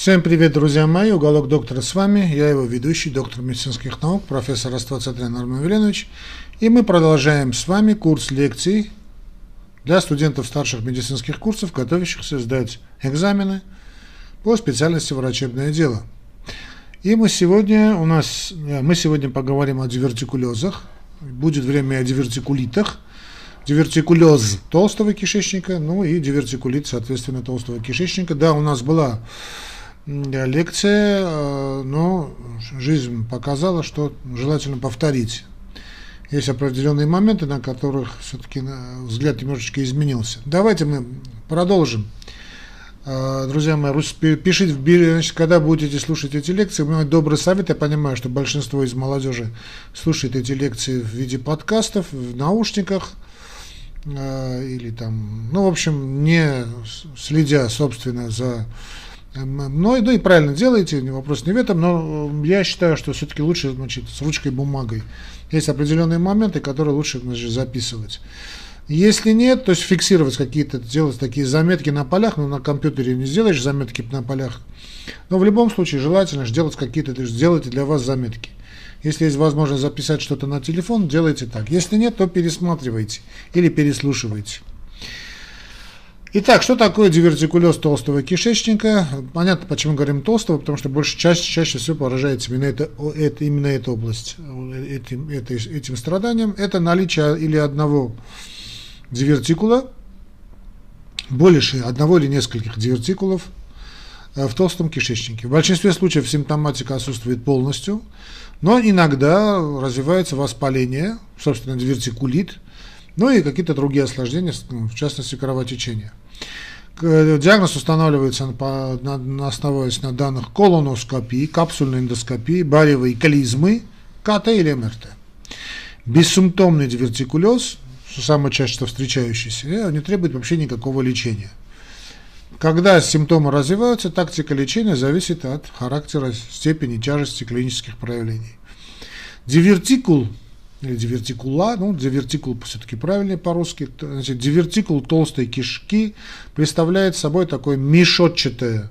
Всем привет, друзья мои! Уголок доктора с вами. Я его ведущий, доктор медицинских наук, профессор Раствацатрян Армен Веленович. И мы продолжаем с вами курс лекций для студентов старших медицинских курсов, готовящихся сдать экзамены по специальности врачебное дело. И мы сегодня, у нас, мы сегодня поговорим о дивертикулезах, будет время о дивертикулитах, дивертикулез толстого кишечника, ну и дивертикулит, соответственно, толстого кишечника. Да, у нас была лекция, э, но жизнь показала, что желательно повторить. Есть определенные моменты, на которых все-таки взгляд немножечко изменился. Давайте мы продолжим. Э, друзья мои, пишите, значит, когда будете слушать эти лекции, мой добрый совет, я понимаю, что большинство из молодежи слушает эти лекции в виде подкастов, в наушниках, э, или там, ну, в общем, не следя, собственно, за ну, ну и правильно делаете, вопрос не в этом, но я считаю, что все-таки лучше значит, с ручкой бумагой. Есть определенные моменты, которые лучше значит, записывать. Если нет, то есть фиксировать какие-то, делать такие заметки на полях, но на компьютере не сделаешь заметки на полях. Но в любом случае желательно сделать какие-то, сделайте для вас заметки. Если есть возможность записать что-то на телефон, делайте так. Если нет, то пересматривайте или переслушивайте. Итак, что такое дивертикулез толстого кишечника? Понятно, почему говорим толстого, потому что больше чаще, чаще всего поражается именно, это, это, именно эта область этим, это, этим страданием. Это наличие или одного дивертикула, больше одного или нескольких дивертикулов э, в толстом кишечнике. В большинстве случаев симптоматика отсутствует полностью, но иногда развивается воспаление, собственно, дивертикулит – ну и какие-то другие осложнения, ну, в частности кровотечения. Диагноз устанавливается на, на, основываясь на данных колоноскопии, капсульной эндоскопии, баревой клизмы, КТ или МРТ. Бессимптомный дивертикулез, самый часто встречающийся, э, не требует вообще никакого лечения. Когда симптомы развиваются, тактика лечения зависит от характера, степени тяжести клинических проявлений. Дивертикул или дивертикула, ну, дивертикул все-таки правильнее по-русски, значит, дивертикул толстой кишки представляет собой такое мешотчатое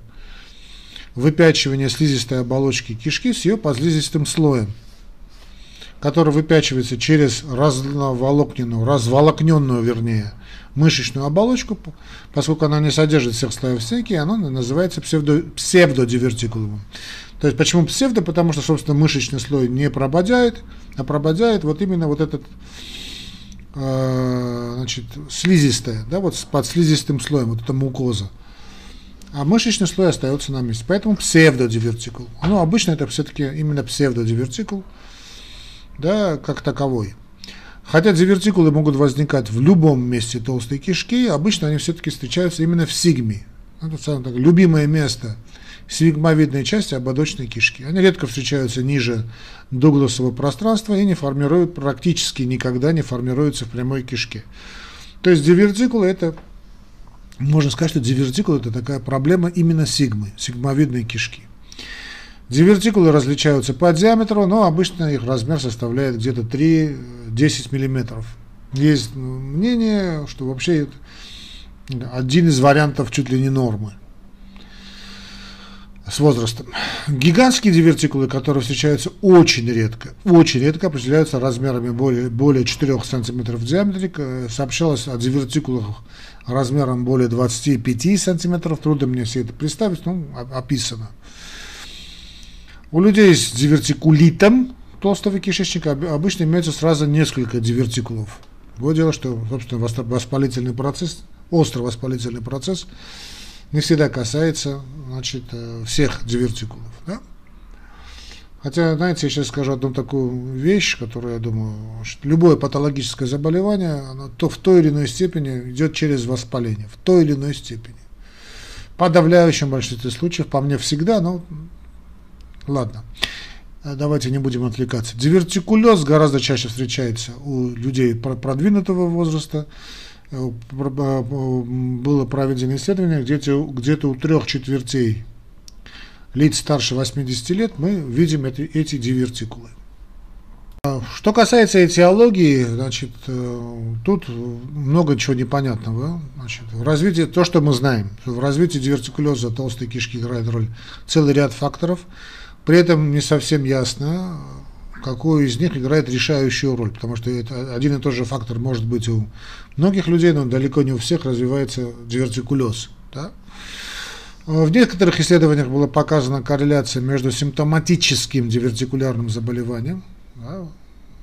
выпячивание слизистой оболочки кишки с ее подслизистым слоем, который выпячивается через разволокненную, разволокненную, вернее, мышечную оболочку, поскольку она не содержит всех слоев стенки, она называется псевдо, псевдодивертикулом. То есть почему псевдо? Потому что, собственно, мышечный слой не прободяет, а прободяет вот именно вот этот э, значит, слизистая, да, вот под слизистым слоем, вот эта мукоза. А мышечный слой остается на месте. Поэтому псевдодивертикул. Ну, обычно это все-таки именно псевдодивертикул, да, как таковой. Хотя дивертикулы могут возникать в любом месте толстой кишки, обычно они все-таки встречаются именно в сигме. Это самое любимое место сигмовидной части ободочной кишки. Они редко встречаются ниже дугласового пространства и не формируют, практически никогда не формируются в прямой кишке. То есть дивертикулы это, можно сказать, что дивертикул это такая проблема именно сигмы, сигмовидной кишки. Дивертикулы различаются по диаметру, но обычно их размер составляет где-то 3-10 мм. Есть мнение, что вообще один из вариантов чуть ли не нормы с возрастом. Гигантские дивертикулы, которые встречаются очень редко, очень редко определяются размерами более, более 4 см в диаметре. Сообщалось о дивертикулах размером более 25 см. Трудно мне все это представить, но описано. У людей с дивертикулитом толстого кишечника обычно имеется сразу несколько дивертикулов. Вот дело, что, собственно, воспалительный процесс, острый воспалительный процесс не всегда касается значит, э, всех дивертикулов. Да? Хотя, знаете, я сейчас скажу одну такую вещь, которую, я думаю, любое патологическое заболевание, оно то в той или иной степени идет через воспаление, в той или иной степени. В подавляющем большинстве случаев, по мне всегда, но ладно, э, давайте не будем отвлекаться. Дивертикулез гораздо чаще встречается у людей продвинутого возраста, было проведено исследование, где-то где у трех четвертей лиц старше 80 лет мы видим эти, эти дивертикулы. Что касается этиологии, значит, э, тут много чего непонятного. Значит, развитии, то, что мы знаем, в развитии дивертикулеза толстой кишки играет роль целый ряд факторов. При этом не совсем ясно, какой из них играет решающую роль, потому что это один и тот же фактор может быть у многих людей, но далеко не у всех развивается дивертикулез. Да? В некоторых исследованиях была показана корреляция между симптоматическим дивертикулярным заболеванием, да,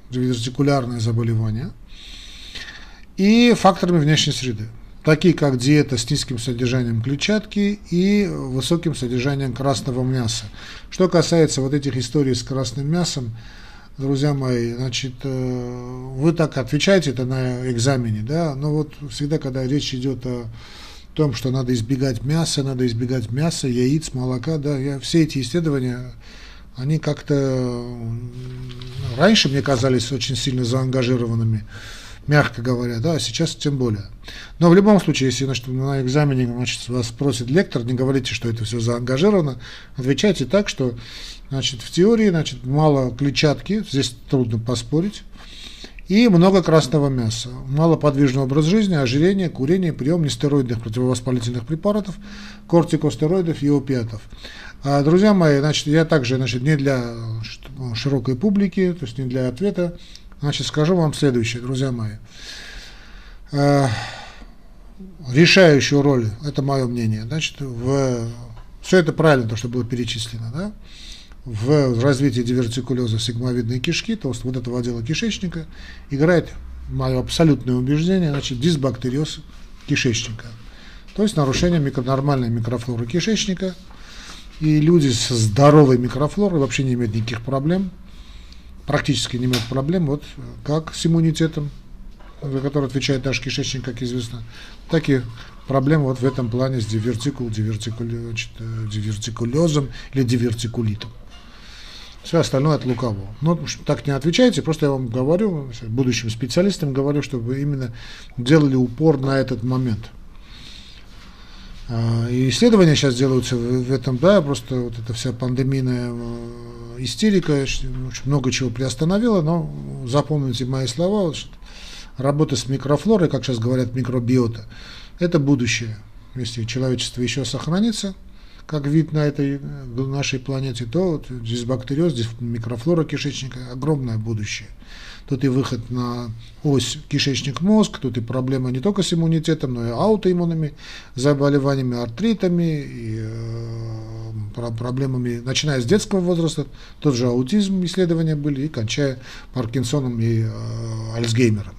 дивертикулярное заболевание, и факторами внешней среды, такие как диета с низким содержанием клетчатки и высоким содержанием красного мяса. Что касается вот этих историй с красным мясом, друзья мои, значит, э, вы так отвечаете это на экзамене, да, но вот всегда, когда речь идет о том, что надо избегать мяса, надо избегать мяса, яиц, молока, да, я, все эти исследования, они как-то раньше мне казались очень сильно заангажированными, мягко говоря, да, а сейчас тем более. Но в любом случае, если значит, на экзамене значит, вас спросит лектор, не говорите, что это все заангажировано, отвечайте так, что значит, в теории значит, мало клетчатки, здесь трудно поспорить, и много красного мяса, малоподвижный образ жизни, ожирение, курение, прием нестероидных противовоспалительных препаратов, кортикостероидов и опиатов. А, друзья мои, значит, я также значит, не для широкой публики, то есть не для ответа, значит, скажу вам следующее, друзья мои. А, решающую роль, это мое мнение, значит, в, все это правильно, то, что было перечислено, да, в развитии дивертикулеза сигмовидной кишки, то есть вот этого отдела кишечника, играет мое абсолютное убеждение, значит, дисбактериоз кишечника. То есть нарушение микро, нормальной микрофлоры кишечника. И люди с здоровой микрофлорой вообще не имеют никаких проблем, практически не имеют проблем, вот как с иммунитетом, за который отвечает наш кишечник, как известно, так и проблемы вот в этом плане с дивертикул, дивертикуль, значит, э, дивертикулезом или дивертикулитом. Все остальное от лукавого. Но так не отвечайте, просто я вам говорю, будущим специалистам говорю, чтобы именно делали упор на этот момент. А, и исследования сейчас делаются в этом, да, просто вот эта вся пандемийная э, истерика очень много чего приостановила, но запомните мои слова, работа с микрофлорой, как сейчас говорят, микробиота, это будущее. Если человечество еще сохранится – как вид на этой нашей планете, то вот дисбактериоз, микрофлора кишечника огромное будущее. Тут и выход на ось кишечник-мозг, тут и проблема не только с иммунитетом, но и аутоиммунными заболеваниями, артритами, и, э, проблемами, начиная с детского возраста, тот же аутизм исследования были, и кончая Паркинсоном и э, Альцгеймером.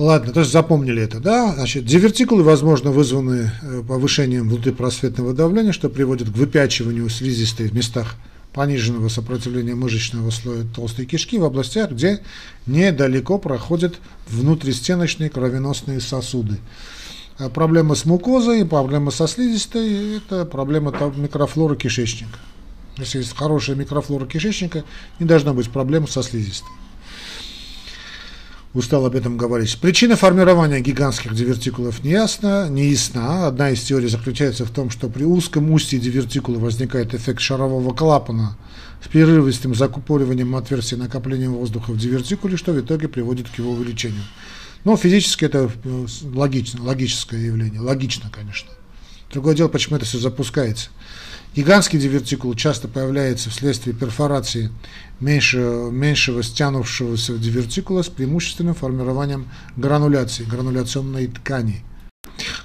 Ладно, то есть запомнили это, да? Значит, дивертикулы, возможно, вызваны э, повышением внутрипросветного давления, что приводит к выпячиванию слизистой в местах пониженного сопротивления мышечного слоя толстой кишки в областях, где недалеко проходят внутристеночные кровеносные сосуды. А проблема с мукозой, проблема со слизистой – это проблема микрофлоры кишечника. Если есть хорошая микрофлора кишечника, не должно быть проблем со слизистой устал об этом говорить. Причина формирования гигантских дивертикулов не ясна, не ясна. Одна из теорий заключается в том, что при узком устье дивертикула возникает эффект шарового клапана с прерывистым закупориванием отверстия накоплением воздуха в дивертикуле, что в итоге приводит к его увеличению. Но физически это э, логично, логическое явление, логично, конечно. Другое дело, почему это все запускается. Гигантский дивертикул часто появляется вследствие перфорации меньше, меньшего стянувшегося дивертикула с преимущественным формированием грануляции, грануляционной ткани.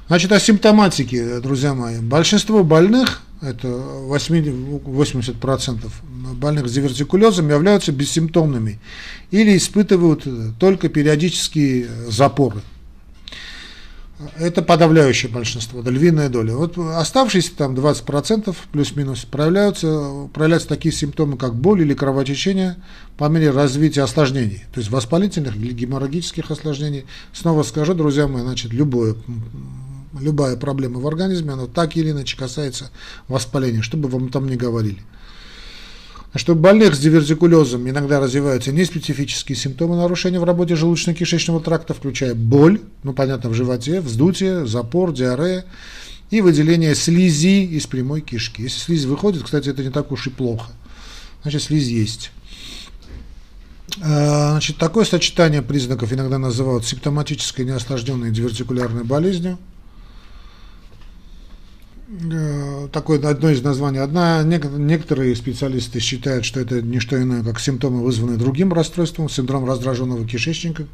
Значит, о симптоматике, друзья мои. Большинство больных, это 80% больных с дивертикулезом, являются бессимптомными или испытывают только периодические запоры – это подавляющее большинство, да, львиная доля. Вот оставшиеся там 20% плюс-минус проявляются, проявляются такие симптомы, как боль или кровотечение по мере развития осложнений, то есть воспалительных или геморрагических осложнений. Снова скажу, друзья мои, значит, любое, любая проблема в организме, она так или иначе касается воспаления, что бы вам там ни говорили что у больных с дивертикулезом иногда развиваются неспецифические симптомы нарушения в работе желудочно-кишечного тракта, включая боль, ну понятно, в животе, вздутие, запор, диарея и выделение слизи из прямой кишки. Если слизь выходит, кстати, это не так уж и плохо. Значит, слизь есть. А, значит, такое сочетание признаков иногда называют симптоматической неосложненной дивертикулярной болезнью. Э, такое одно из названий. Одна, некоторые специалисты считают, что это не что иное, как симптомы, вызванные другим расстройством, синдром раздраженного кишечника.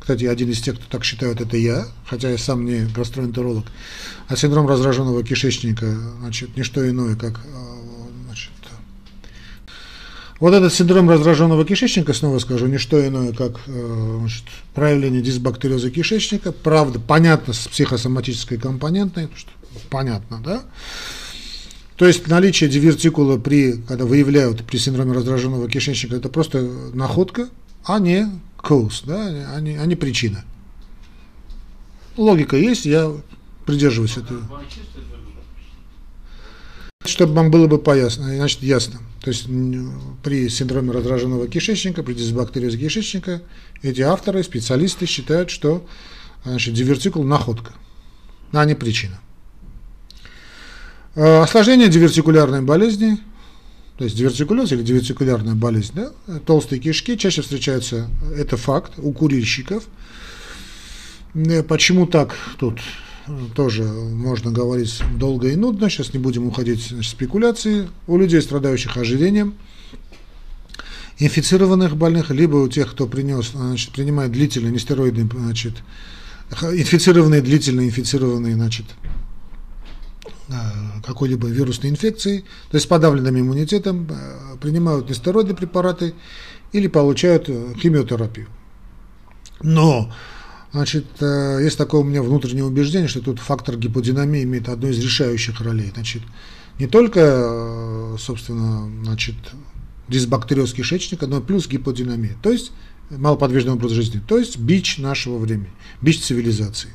Кстати, один из тех, кто так считает, это я, хотя я сам не гастроэнтеролог. А синдром раздраженного кишечника, значит, не что иное, как э, вот этот синдром раздраженного кишечника, снова скажу, не что иное, как э, значит, проявление дисбактериоза кишечника. Правда, понятно, с психосоматической компонентой, что понятно, да? То есть наличие дивертикула при, когда выявляют при синдроме раздраженного кишечника, это просто находка, а не cause, да, а не, а не причина. Логика есть, я придерживаюсь этого. Чтобы вам было бы поясно, значит, ясно. То есть при синдроме раздраженного кишечника, при дисбактериозе кишечника, эти авторы, специалисты считают, что значит, дивертикул – находка, а не причина. Э, осложнение дивертикулярной болезни, то есть дивертикулез или дивертикулярная болезнь, да, толстые кишки. Чаще встречаются, это факт, у курильщиков. Э, почему так? Тут тоже можно говорить долго и нудно, сейчас не будем уходить в спекуляции, у людей, страдающих ожирением, инфицированных больных, либо у тех, кто принес, значит, принимает длительные нестероидные, значит, инфицированные, длительно инфицированные, значит, э, какой-либо вирусной инфекцией, то есть с подавленным иммунитетом, э, принимают нестероидные препараты или получают э, химиотерапию. Но Значит, э, есть такое у меня внутреннее убеждение, что тут фактор гиподинамии имеет одну из решающих ролей. Значит, не только, э, собственно, значит, дисбактериоз кишечника, но плюс гиподинамия, то есть малоподвижный образ жизни, то есть бич нашего времени, бич цивилизации.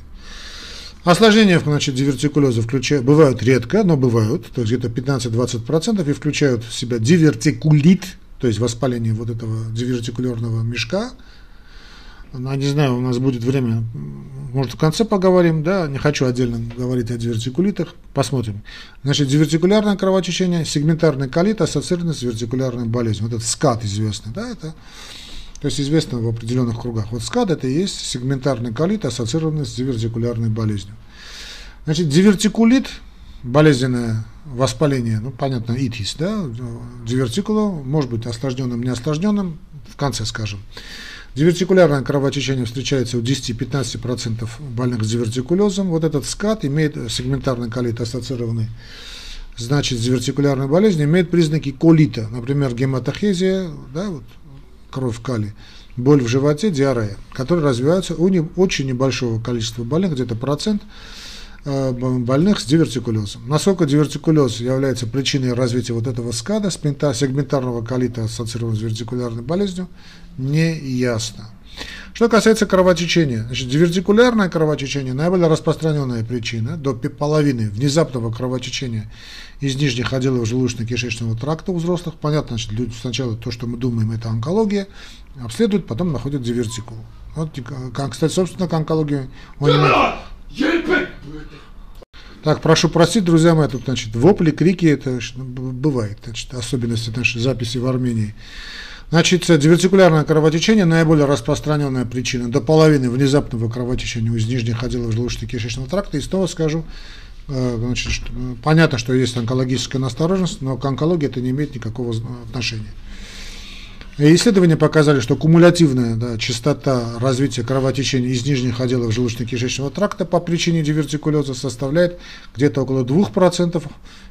Осложнения значит, дивертикулеза включают, бывают редко, но бывают, то есть где-то 15-20% и включают в себя дивертикулит, то есть воспаление вот этого дивертикулярного мешка, ну, не знаю, у нас будет время, может, в конце поговорим, да, не хочу отдельно говорить о дивертикулитах, посмотрим. Значит, дивертикулярное кровотечение, сегментарный колит ассоциированный с вертикулярной болезнью. Вот этот СКАД известный, да, это, то есть известно в определенных кругах. Вот СКАД это и есть сегментарный колит, ассоциированный с дивертикулярной болезнью. Значит, дивертикулит, болезненное воспаление, ну, понятно, итис, да, дивертикула, может быть осложненным, не осложненным, в конце скажем. Дивертикулярное кровотечение встречается у 10-15% больных с дивертикулезом. Вот этот скат имеет сегментарный колит ассоциированный значит, с дивертикулярной болезнью, имеет признаки колита, например, гематохезия, да, вот, кровь калий, боль в животе, диарея, которые развиваются у не, очень небольшого количества больных, где-то процент э, больных с дивертикулезом. Насколько дивертикулез является причиной развития вот этого скада, сегментарного колита, ассоциированного с дивертикулярной болезнью, не ясно. Что касается кровотечения, значит, дивертикулярное кровотечение наиболее распространенная причина, до половины внезапного кровотечения из нижних отделов желудочно-кишечного тракта у взрослых. Понятно, значит, люди сначала то, что мы думаем, это онкология, обследуют, потом находят дивертикул. Вот, кстати, собственно, к онкологии он. Так, прошу простить, друзья мои, тут, значит, вопли, крики, это бывает, значит, особенности нашей записи в Армении. Значит, дивертикулярное кровотечение – наиболее распространенная причина до половины внезапного кровотечения из нижних отделов желудочно-кишечного тракта. И снова скажу, э, значит, что, понятно, что есть онкологическая настороженность, но к онкологии это не имеет никакого отношения. И исследования показали, что кумулятивная да, частота развития кровотечения из нижних отделов желудочно-кишечного тракта по причине дивертикулеза составляет где-то около 2%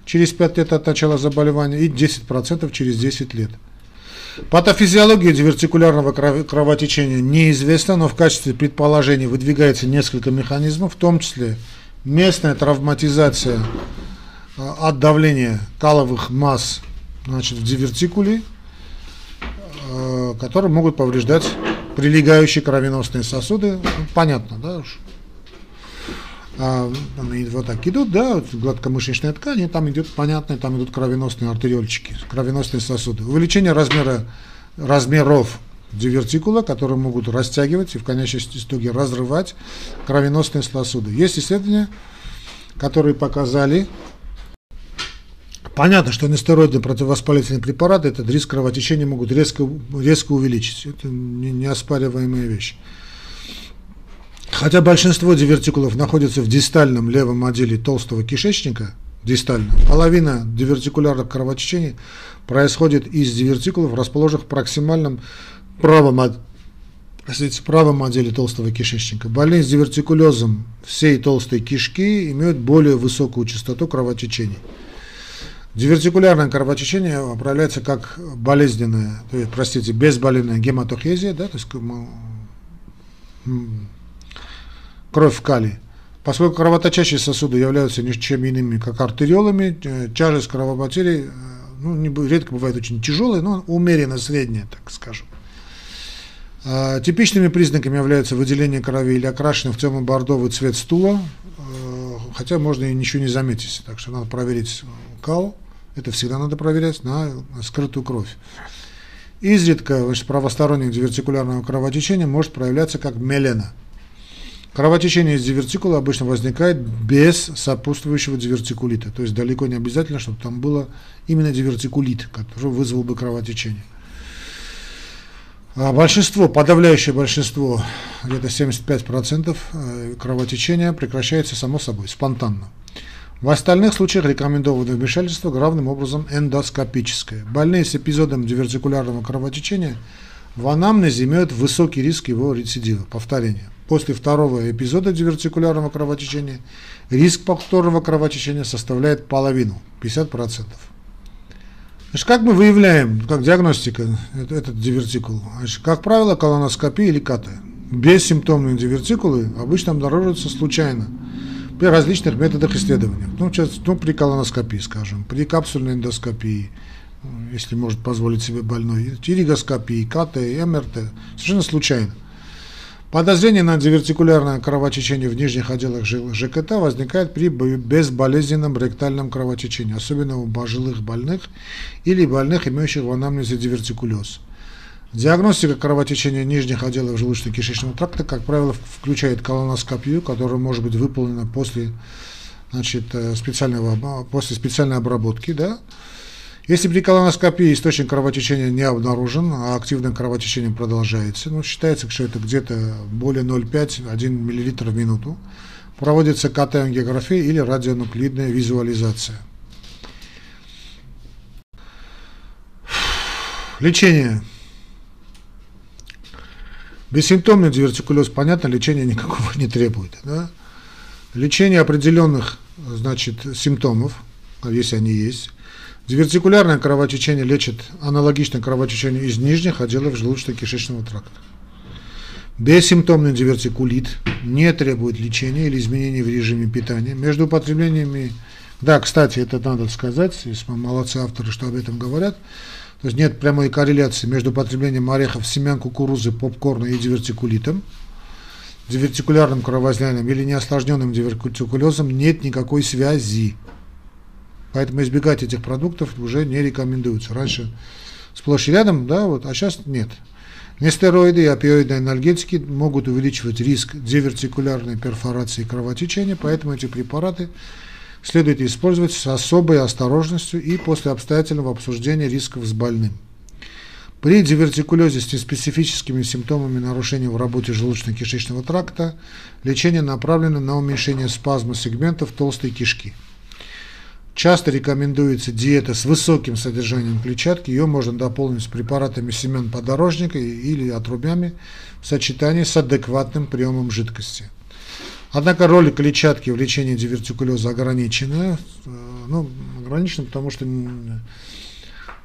через 5 лет от начала заболевания и 10% через 10 лет. Патофизиология дивертикулярного кровотечения неизвестна, но в качестве предположений выдвигается несколько механизмов, в том числе местная травматизация э, от давления каловых масс значит, в дивертикуле, э, которые могут повреждать прилегающие кровеносные сосуды. Ну, понятно, да? А, вот так идут, да, гладкомышечная ткань, там идет, понятно, там идут кровеносные артериольчики, кровеносные сосуды. Увеличение размера, размеров дивертикула, которые могут растягивать и в конечном итоге разрывать кровеносные сосуды. Есть исследования, которые показали Понятно, что нестероидные противовоспалительные препараты этот риск кровотечения могут резко, резко увеличить. Это неоспариваемая вещь. Хотя большинство дивертикулов находится в дистальном левом отделе толстого кишечника, дистально, половина дивертикулярных кровотечений происходит из дивертикулов, расположенных в проксимальном правом, простите, правом отделе толстого кишечника. Больные с дивертикулезом всей толстой кишки имеют более высокую частоту кровотечений. Дивертикулярное кровотечение проявляется как есть, простите, безболезненная гематохезия, да, то есть кровь в калий. Поскольку кровоточащие сосуды являются ничем иными, как артериолами, э, тяжесть кровопотери э, ну, не, редко бывает очень тяжелая, но умеренно средняя, так скажем. А, типичными признаками являются выделение крови или окрашенный в темно-бордовый цвет стула, э, хотя можно и ничего не заметить, так что надо проверить кал, это всегда надо проверять на скрытую кровь. Изредка значит, правостороннее дивертикулярного кровотечения может проявляться как мелена – Кровотечение из дивертикула обычно возникает без сопутствующего дивертикулита. То есть далеко не обязательно, чтобы там было именно дивертикулит, который вызвал бы кровотечение. А большинство, подавляющее большинство, где-то 75% э, кровотечения прекращается само собой, спонтанно. В остальных случаях рекомендовано вмешательство главным образом эндоскопическое. Больные с эпизодом дивертикулярного кровотечения в анамнезе имеют высокий риск его рецидива, повторения после второго эпизода дивертикулярного кровотечения риск повторного кровотечения составляет половину, 50%. Значит, как мы выявляем, как диагностика, этот, дивертикул? Значит, как правило, колоноскопия или КТ. Бессимптомные дивертикулы обычно обнаруживаются случайно при различных методах исследования. Ну, сейчас, ну, при колоноскопии, скажем, при капсульной эндоскопии, если может позволить себе больной, иригоскопии, КТ, МРТ, совершенно случайно. Подозрение на дивертикулярное кровотечение в нижних отделах ЖКТ возникает при безболезненном ректальном кровотечении, особенно у пожилых больных или больных, имеющих в анамнезе дивертикулез. Диагностика кровотечения нижних отделов желудочно-кишечного тракта, как правило, включает колоноскопию, которая может быть выполнена после, значит, э, специального, после специальной обработки, да, если при колоноскопии источник кровотечения не обнаружен, а активное кровотечение продолжается, ну, считается, что это где-то более 0,5-1 мл в минуту, проводится КТ-ангиография или радионуклидная визуализация. Лечение. Бессимптомный дивертикулез, понятно, лечения никакого не требует. Да? Лечение определенных значит, симптомов, если они есть, Дивертикулярное кровотечение лечит аналогично кровотечению из нижних отделов желудочно-кишечного тракта. Бессимптомный дивертикулит не требует лечения или изменений в режиме питания. Между употреблениями, да, кстати, это надо сказать, если молодцы авторы, что об этом говорят, то есть нет прямой корреляции между употреблением орехов, семян кукурузы, попкорна и дивертикулитом, дивертикулярным кровоизлиянием или неосложненным дивертикулезом нет никакой связи. Поэтому избегать этих продуктов уже не рекомендуется. Раньше сплошь и рядом, да, вот, а сейчас нет. Нестероиды и опиоидные анальгетики могут увеличивать риск дивертикулярной перфорации кровотечения, поэтому эти препараты следует использовать с особой осторожностью и после обстоятельного обсуждения рисков с больным. При дивертикулезе с неспецифическими симптомами нарушения в работе желудочно-кишечного тракта лечение направлено на уменьшение спазма сегментов толстой кишки. Часто рекомендуется диета с высоким содержанием клетчатки. Ее можно дополнить с препаратами семян подорожника или отрубями в сочетании с адекватным приемом жидкости. Однако роль клетчатки в лечении дивертикулеза ограничена. Э, ну, ограничена, потому что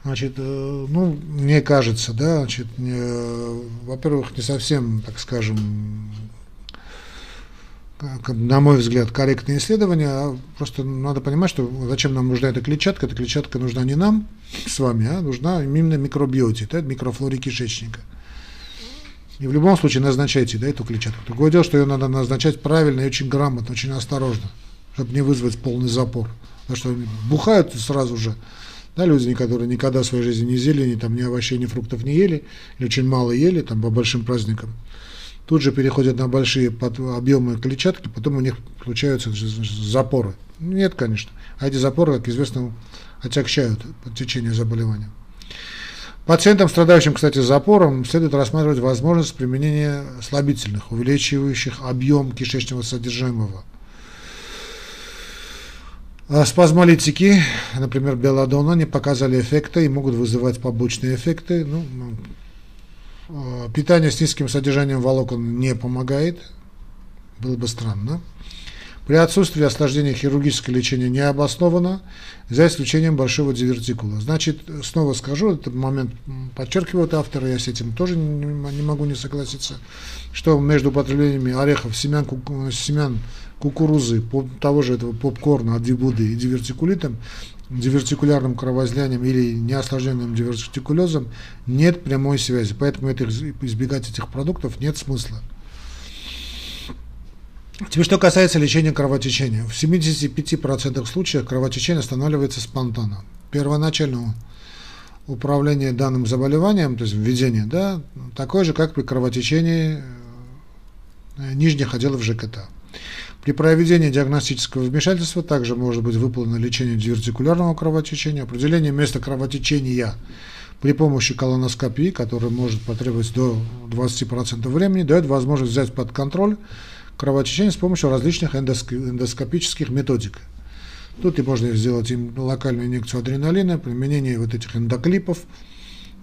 Значит, э, ну, мне кажется, да, значит, во-первых, не совсем, так скажем, на мой взгляд, корректное исследование, а просто надо понимать, что зачем нам нужна эта клетчатка. Эта клетчатка нужна не нам с вами, а нужна именно микробиоте, да, микрофлоре кишечника. И в любом случае назначайте да, эту клетчатку. Другое дело, что ее надо назначать правильно и очень грамотно, очень осторожно, чтобы не вызвать полный запор. Потому что бухают сразу же, да, люди, которые никогда в своей жизни не зелени, там, ни овощей, ни фруктов не ели, или очень мало ели, там, по большим праздникам тут же переходят на большие объемы клетчатки, потом у них получаются запоры. Нет, конечно. А эти запоры, как известно, отягчают течение заболевания. Пациентам, страдающим, кстати, запором, следует рассматривать возможность применения слабительных, увеличивающих объем кишечного содержимого. А спазмолитики, например, белладона, не показали эффекта и могут вызывать побочные эффекты. Ну, питание с низким содержанием волокон не помогает, было бы странно. При отсутствии осложнений хирургическое лечение не обосновано, за исключением большого дивертикула. Значит, снова скажу, этот момент подчеркивают авторы, я с этим тоже не, могу не согласиться, что между употреблениями орехов, семян, семян кукурузы, того же этого попкорна, адибуды и дивертикулитом, дивертикулярным кровоизлиянием или неосложненным дивертикулезом нет прямой связи. Поэтому это, избегать этих продуктов нет смысла. Теперь, что касается лечения кровотечения. В 75% случаев кровотечение останавливается спонтанно. Первоначальное управление данным заболеванием, то есть введение, да, такое же, как при кровотечении э, нижних отделов ЖКТ. При проведении диагностического вмешательства также может быть выполнено лечение дивертикулярного кровотечения, определение места кровотечения при помощи колоноскопии, которая может потребовать до 20% времени, дает возможность взять под контроль кровотечение с помощью различных эндоскопических методик. Тут и можно сделать им локальную инъекцию адреналина, применение вот этих эндоклипов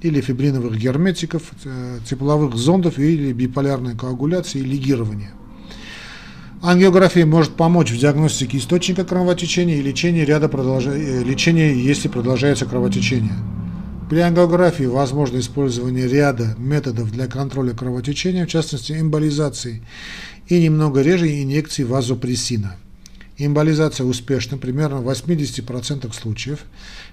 или фибриновых герметиков, э, тепловых зондов или биполярной коагуляции и лигирования. Ангиография может помочь в диагностике источника кровотечения и лечении ряда продолж... Э, лечения, если продолжается кровотечение. При ангиографии возможно использование ряда методов для контроля кровотечения, в частности эмболизации и немного реже инъекции вазопрессина. Эмболизация успешна примерно в 80% случаев.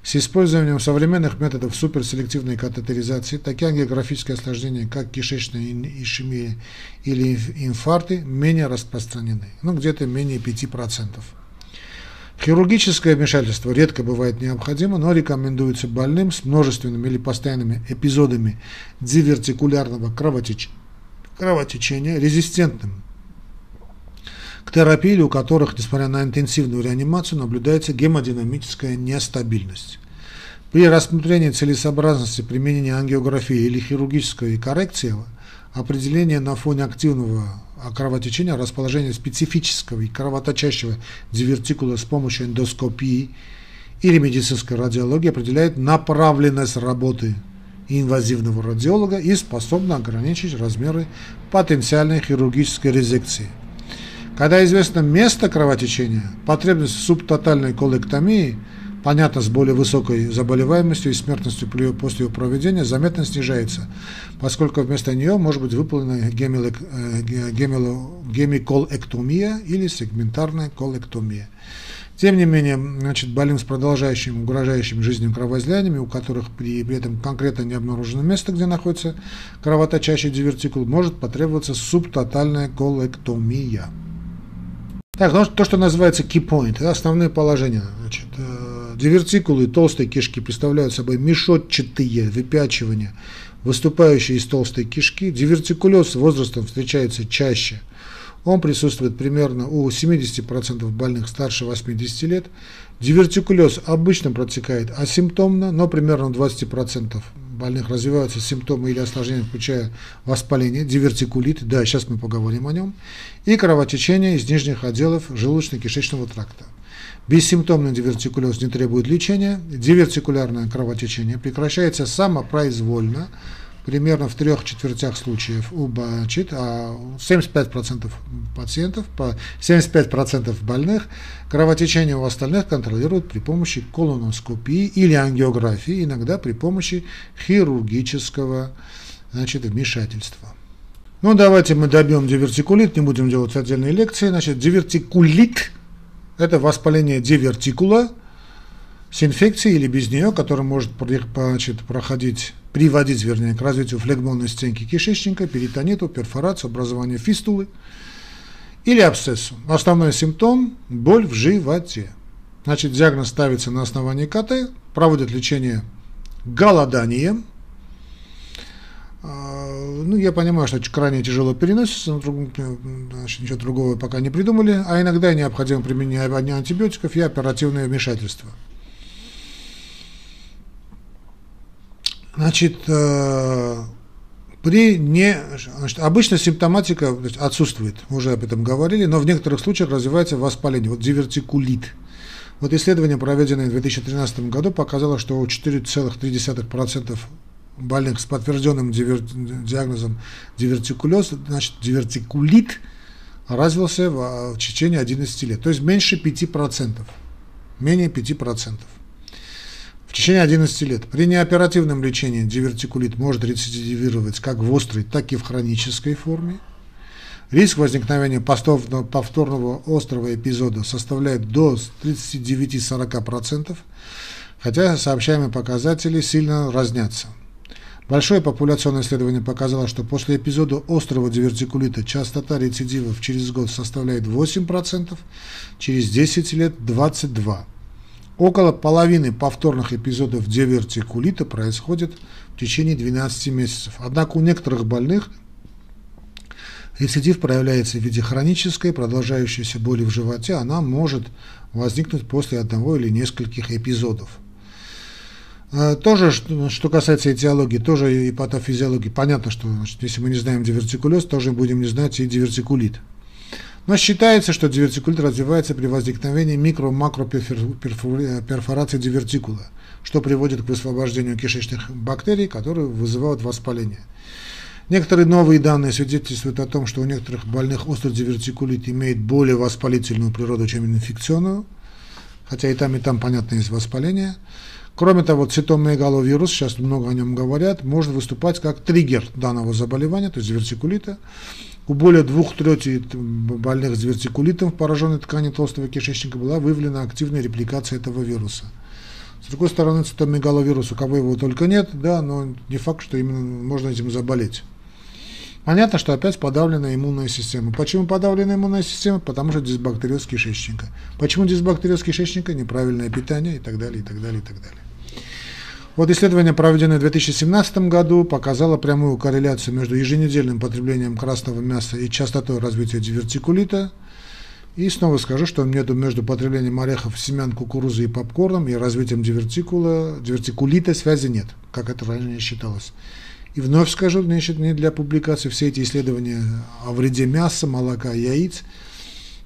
С использованием современных методов суперселективной катетеризации такие ангиографические осложнения, как кишечная ишемия или инфаркты, менее распространены, ну где-то менее 5%. Хирургическое вмешательство редко бывает необходимо, но рекомендуется больным с множественными или постоянными эпизодами дивертикулярного кровотеч... кровотечения, резистентным к терапии, у которых, несмотря на интенсивную реанимацию, наблюдается гемодинамическая нестабильность. При рассмотрении целесообразности применения ангиографии или хирургической коррекции определение на фоне активного кровотечения расположения специфического и кровоточащего дивертикула с помощью эндоскопии или медицинской радиологии определяет направленность работы инвазивного радиолога и способна ограничить размеры потенциальной хирургической резекции. Когда известно место кровотечения, потребность в субтотальной колэктомии, понятно, с более высокой заболеваемостью и смертностью после ее проведения, заметно снижается, поскольку вместо нее может быть выполнена гемиколэктомия или сегментарная колэктомия. Тем не менее, значит, больным с продолжающим, угрожающим жизнью кровоизлияниями, у которых при, при этом конкретно не обнаружено место, где находится кровоточащий дивертикул, может потребоваться субтотальная колэктомия. Так, ну, то, что называется key point, это основные положения. Значит, э, дивертикулы толстой кишки представляют собой мешотчатые выпячивания, выступающие из толстой кишки. Дивертикулез с возрастом встречается чаще. Он присутствует примерно у 70% больных старше 80 лет. Дивертикулез обычно протекает асимптомно, но примерно 20% больных развиваются симптомы или осложнения, включая воспаление, дивертикулит, да, сейчас мы поговорим о нем, и кровотечение из нижних отделов желудочно-кишечного тракта. Бессимптомный дивертикулез не требует лечения, дивертикулярное кровотечение прекращается самопроизвольно, примерно в трех четвертях случаев у бачит, а 75% пациентов, по 75% больных кровотечение у остальных контролируют при помощи колоноскопии или ангиографии, иногда при помощи хирургического значит, вмешательства. Ну, давайте мы добьем дивертикулит, не будем делать отдельные лекции. Значит, дивертикулит – это воспаление дивертикула с инфекцией или без нее, которая может значит, проходить приводить, вернее, к развитию флегмонной стенки кишечника, перитониту, перфорацию, образованию фистулы или абсцессу. Основной симптом – боль в животе. Значит, диагноз ставится на основании КТ, проводят лечение голоданием. А, ну, я понимаю, что крайне тяжело переносится, но значит, ничего другого пока не придумали, а иногда необходимо применение антибиотиков и оперативное вмешательство. Значит, э, при не, значит, обычно симптоматика отсутствует, мы уже об этом говорили, но в некоторых случаях развивается воспаление, вот дивертикулит. Вот исследование, проведенное в 2013 году, показало, что у 4,3% больных с подтвержденным дивер... диагнозом дивертикулез, значит, дивертикулит развился в, в течение 11 лет, то есть меньше 5%, менее 5%. В течение 11 лет при неоперативном лечении дивертикулит может рецидивировать как в острой, так и в хронической форме. Риск возникновения повторного острого эпизода составляет до 39-40%, хотя сообщаемые показатели сильно разнятся. Большое популяционное исследование показало, что после эпизода острого дивертикулита частота рецидивов через год составляет 8%, через 10 лет 22%. Около половины повторных эпизодов дивертикулита происходит в течение 12 месяцев. Однако у некоторых больных рецидив проявляется в виде хронической, продолжающейся боли в животе. Она может возникнуть после одного или нескольких эпизодов. Э, тоже, что касается этиологии, тоже и патофизиологии, понятно, что значит, если мы не знаем дивертикулез, тоже будем не знать и дивертикулит. Но считается, что дивертикулит развивается при возникновении микро-макроперфорации дивертикула, что приводит к высвобождению кишечных бактерий, которые вызывают воспаление. Некоторые новые данные свидетельствуют о том, что у некоторых больных острый дивертикулит имеет более воспалительную природу, чем инфекционную, хотя и там, и там, понятно, есть воспаление. Кроме того, цитомегаловирус, сейчас много о нем говорят, может выступать как триггер данного заболевания, то есть дивертикулита, у более двух трети больных с дивертикулитом в пораженной ткани толстого кишечника была выявлена активная репликация этого вируса. С другой стороны, цитомегаловирус, у кого его только нет, да, но не факт, что именно можно этим заболеть. Понятно, что опять подавленная иммунная система. Почему подавленная иммунная система? Потому что дисбактериоз кишечника. Почему дисбактериоз кишечника? Неправильное питание и так далее, и так далее, и так далее. Вот исследование, проведенное в 2017 году, показало прямую корреляцию между еженедельным потреблением красного мяса и частотой развития дивертикулита. И снова скажу, что между, потреблением орехов, семян, кукурузы и попкорном и развитием дивертикула, дивертикулита связи нет, как это ранее считалось. И вновь скажу, значит, не для публикации, все эти исследования о вреде мяса, молока, яиц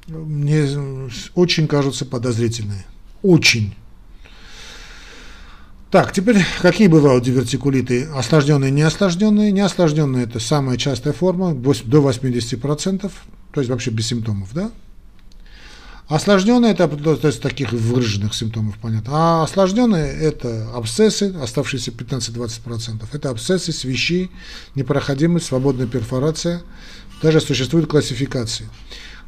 мне очень кажутся подозрительные. Очень. Так, теперь какие бывают дивертикулиты? Осложненные неосложненные. Неосложненные – это самая частая форма, до 80%, то есть вообще без симптомов, да? Осложненные – это то есть таких выраженных симптомов, понятно. А осложненные – это абсцессы, оставшиеся 15-20%. Это абсцессы, свищи, непроходимость, свободная перфорация. Даже существуют классификации.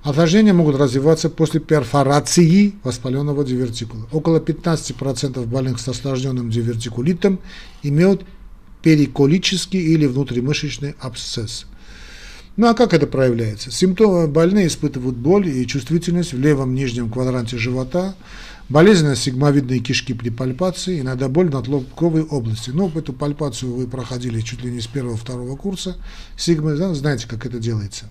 Осложнения могут развиваться после перфорации воспаленного дивертикула. Около 15% больных с осложненным дивертикулитом имеют периколический или внутримышечный абсцесс. Ну а как это проявляется? Симптомы больные испытывают боль и чувствительность в левом нижнем квадранте живота, болезненность сигмовидной кишки при пальпации, иногда боль в надлобковой области. Ну, эту пальпацию вы проходили чуть ли не с первого-второго курса сигмы, знаете, как это делается.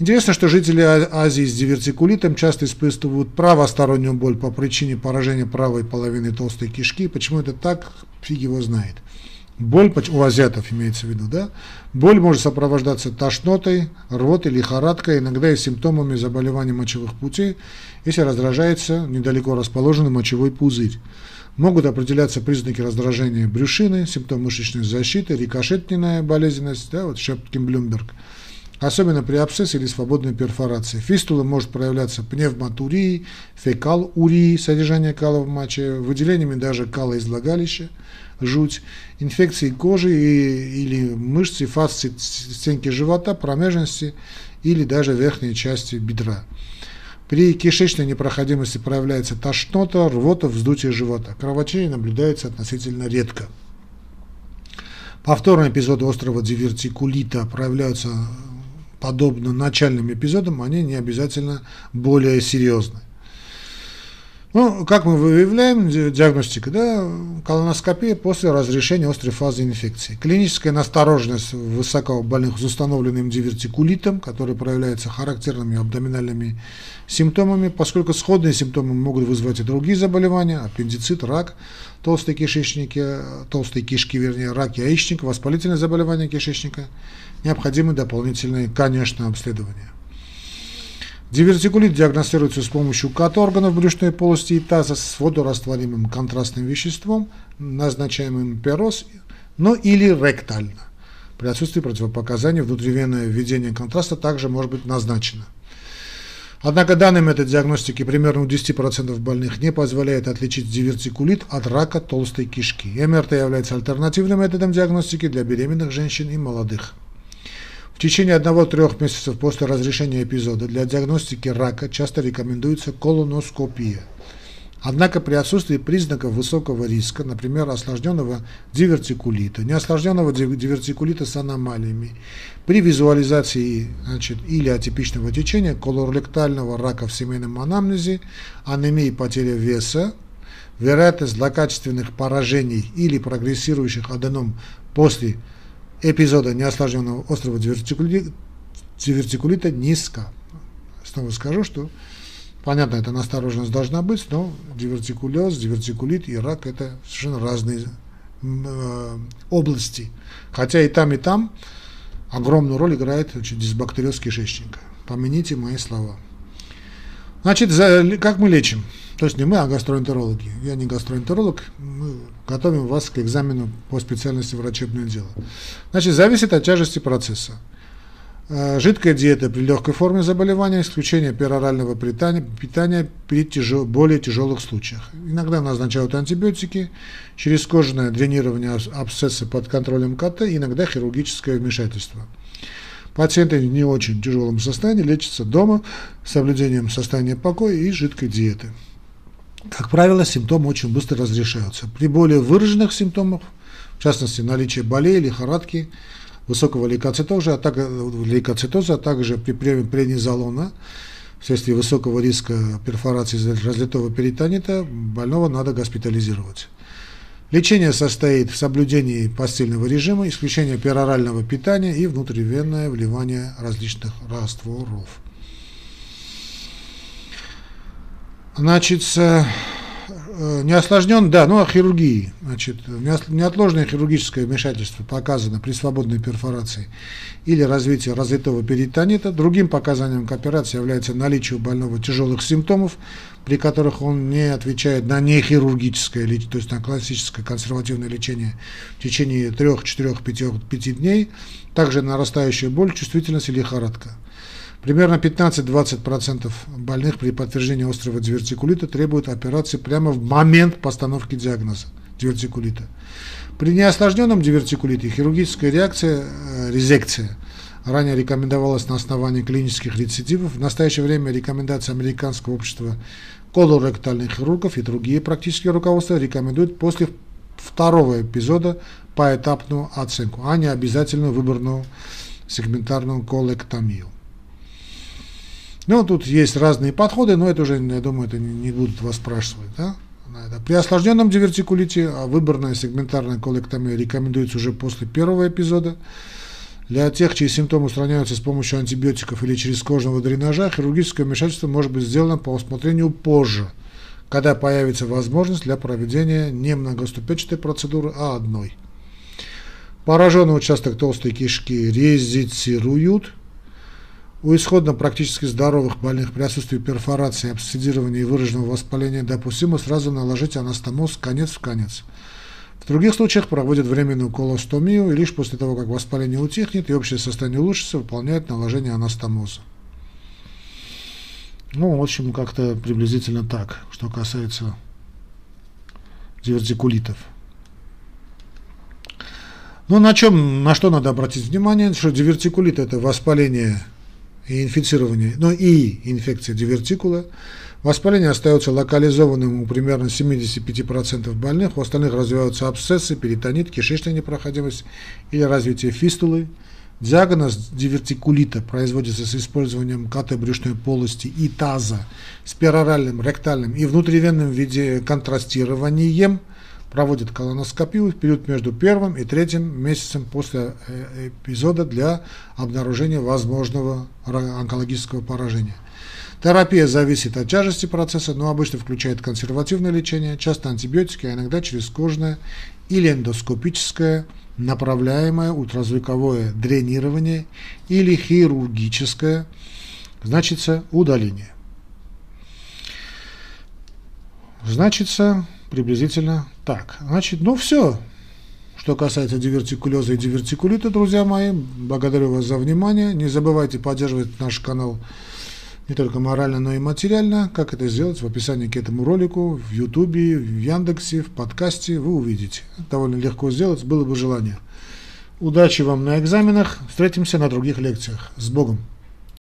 Интересно, что жители Азии с дивертикулитом часто испытывают правостороннюю боль по причине поражения правой половины толстой кишки. Почему это так, фиг его знает. Боль у азиатов имеется в виду, да? Боль может сопровождаться тошнотой, рвотой, лихорадкой, иногда и симптомами заболевания мочевых путей, если раздражается недалеко расположенный мочевой пузырь. Могут определяться признаки раздражения брюшины, симптом мышечной защиты, рикошетная болезненность, да, вот Шепкин-Блюмберг – особенно при абсцессе или свободной перфорации. Фистула может проявляться пневматурией, фекал-урией, содержание кала в моче, выделениями даже кала из влагалища, жуть, инфекцией кожи и, или мышцы, фасции стенки живота, промежности или даже верхней части бедра. При кишечной непроходимости проявляется тошнота, рвота, вздутие живота. Кровотечение наблюдается относительно редко. Повторные эпизоды острого дивертикулита проявляются подобно начальным эпизодам, они не обязательно более серьезны. Ну, как мы выявляем, диагностика, да, колоноскопия после разрешения острой фазы инфекции. Клиническая настороженность высокобольных с установленным дивертикулитом, который проявляется характерными абдоминальными симптомами, поскольку сходные симптомы могут вызвать и другие заболевания, аппендицит, рак, толстые кишечники, толстые кишки, вернее, рак яичника, воспалительные заболевания кишечника, необходимы дополнительные, конечно, обследования. Дивертикулит диагностируется с помощью КАТ-органов брюшной полости и таза с водорастворимым контрастным веществом, назначаемым перос, но или ректально. При отсутствии противопоказаний внутривенное введение контраста также может быть назначено. Однако данный метод диагностики примерно у 10% больных не позволяет отличить дивертикулит от рака толстой кишки. МРТ является альтернативным методом диагностики для беременных женщин и молодых. В течение одного-трех месяцев после разрешения эпизода для диагностики рака часто рекомендуется колоноскопия. Однако при отсутствии признаков высокого риска, например, осложненного дивертикулита, неосложненного дивертикулита с аномалиями, при визуализации значит, или атипичного течения, колоректального рака в семейном анамнезе, анемии потеря веса, вероятность злокачественных поражений или прогрессирующих аденом после эпизода неосложненного острого дивертикулита, низко. Снова скажу, что понятно, эта настороженность должна быть, но дивертикулез, дивертикулит и рак – это совершенно разные э, области. Хотя и там, и там огромную роль играет значит, дисбактериоз кишечника. Помяните мои слова. Значит, как мы лечим? То есть не мы, а гастроэнтерологи. Я не гастроэнтеролог, мы готовим вас к экзамену по специальности врачебное дело. Значит, зависит от тяжести процесса. Э, жидкая диета при легкой форме заболевания, исключение перорального питания, питания при тяжел, более тяжелых случаях. Иногда назначают антибиотики, через кожное дренирование абсцесса под контролем КТ, иногда хирургическое вмешательство. Пациенты в не очень тяжелом состоянии лечатся дома с соблюдением состояния покоя и жидкой диеты. Как правило, симптомы очень быстро разрешаются. При более выраженных симптомах, в частности наличие болей, лихорадки, высокого лейкоцитоза, а также, лейкоцитоза, а также при приеме преднизолона, вследствие высокого риска перфорации разлитого перитонита, больного надо госпитализировать. Лечение состоит в соблюдении постельного режима, исключение перорального питания и внутривенное вливание различных растворов. Значит, неосложнен, да, ну, о хирургии. Значит, неотложное хирургическое вмешательство показано при свободной перфорации или развитии развитого перитонита. Другим показанием к операции является наличие у больного тяжелых симптомов, при которых он не отвечает на нехирургическое, то есть на классическое консервативное лечение в течение 3, 4, 5, 5 дней, также нарастающая боль, чувствительность и лихорадка. Примерно 15-20% больных при подтверждении острого дивертикулита требуют операции прямо в момент постановки диагноза дивертикулита. При неосложненном дивертикулите хирургическая реакция, э, резекция, ранее рекомендовалась на основании клинических рецидивов. В настоящее время рекомендации Американского общества колоректальных хирургов и другие практические руководства рекомендуют после второго эпизода поэтапную оценку, а не обязательную выборную сегментарную колектомию. Ну, тут есть разные подходы, но это уже, я думаю, это не будут вас спрашивать. Да? При осложненном дивертикулите а выборная сегментарная колектомия рекомендуется уже после первого эпизода. Для тех, чьи симптомы устраняются с помощью антибиотиков или через кожного дренажа, хирургическое вмешательство может быть сделано по усмотрению позже, когда появится возможность для проведения не многоступенчатой процедуры, а одной. Пораженный участок толстой кишки резицируют – у исходно практически здоровых больных при отсутствии перфорации, обсцедирования и выраженного воспаления допустимо сразу наложить анастомоз конец в конец. В других случаях проводят временную колостомию и лишь после того, как воспаление утихнет и общее состояние улучшится, выполняют наложение анастомоза. Ну, в общем, как-то приблизительно так, что касается дивертикулитов. Ну, на чем, на что надо обратить внимание, что дивертикулит – это воспаление и инфицирование, но и инфекция дивертикула. Воспаление остается локализованным у примерно 75% больных, у остальных развиваются абсцессы, перитонит, кишечная непроходимость или развитие фистулы, Диагноз дивертикулита производится с использованием КТ брюшной полости и таза с пероральным, ректальным и внутривенным виде контрастированием. Проводит колоноскопию в период между первым и третьим месяцем после э, эпизода для обнаружения возможного онкологического поражения. Терапия зависит от тяжести процесса, но обычно включает консервативное лечение, часто антибиотики, а иногда черезкожное или эндоскопическое направляемое ультразвуковое дренирование или хирургическое, значится удаление. Значится приблизительно так. Значит, ну все. Что касается дивертикулеза и дивертикулита, друзья мои, благодарю вас за внимание. Не забывайте поддерживать наш канал не только морально, но и материально. Как это сделать в описании к этому ролику, в Ютубе, в Яндексе, в подкасте вы увидите. довольно легко сделать, было бы желание. Удачи вам на экзаменах. Встретимся на других лекциях. С Богом!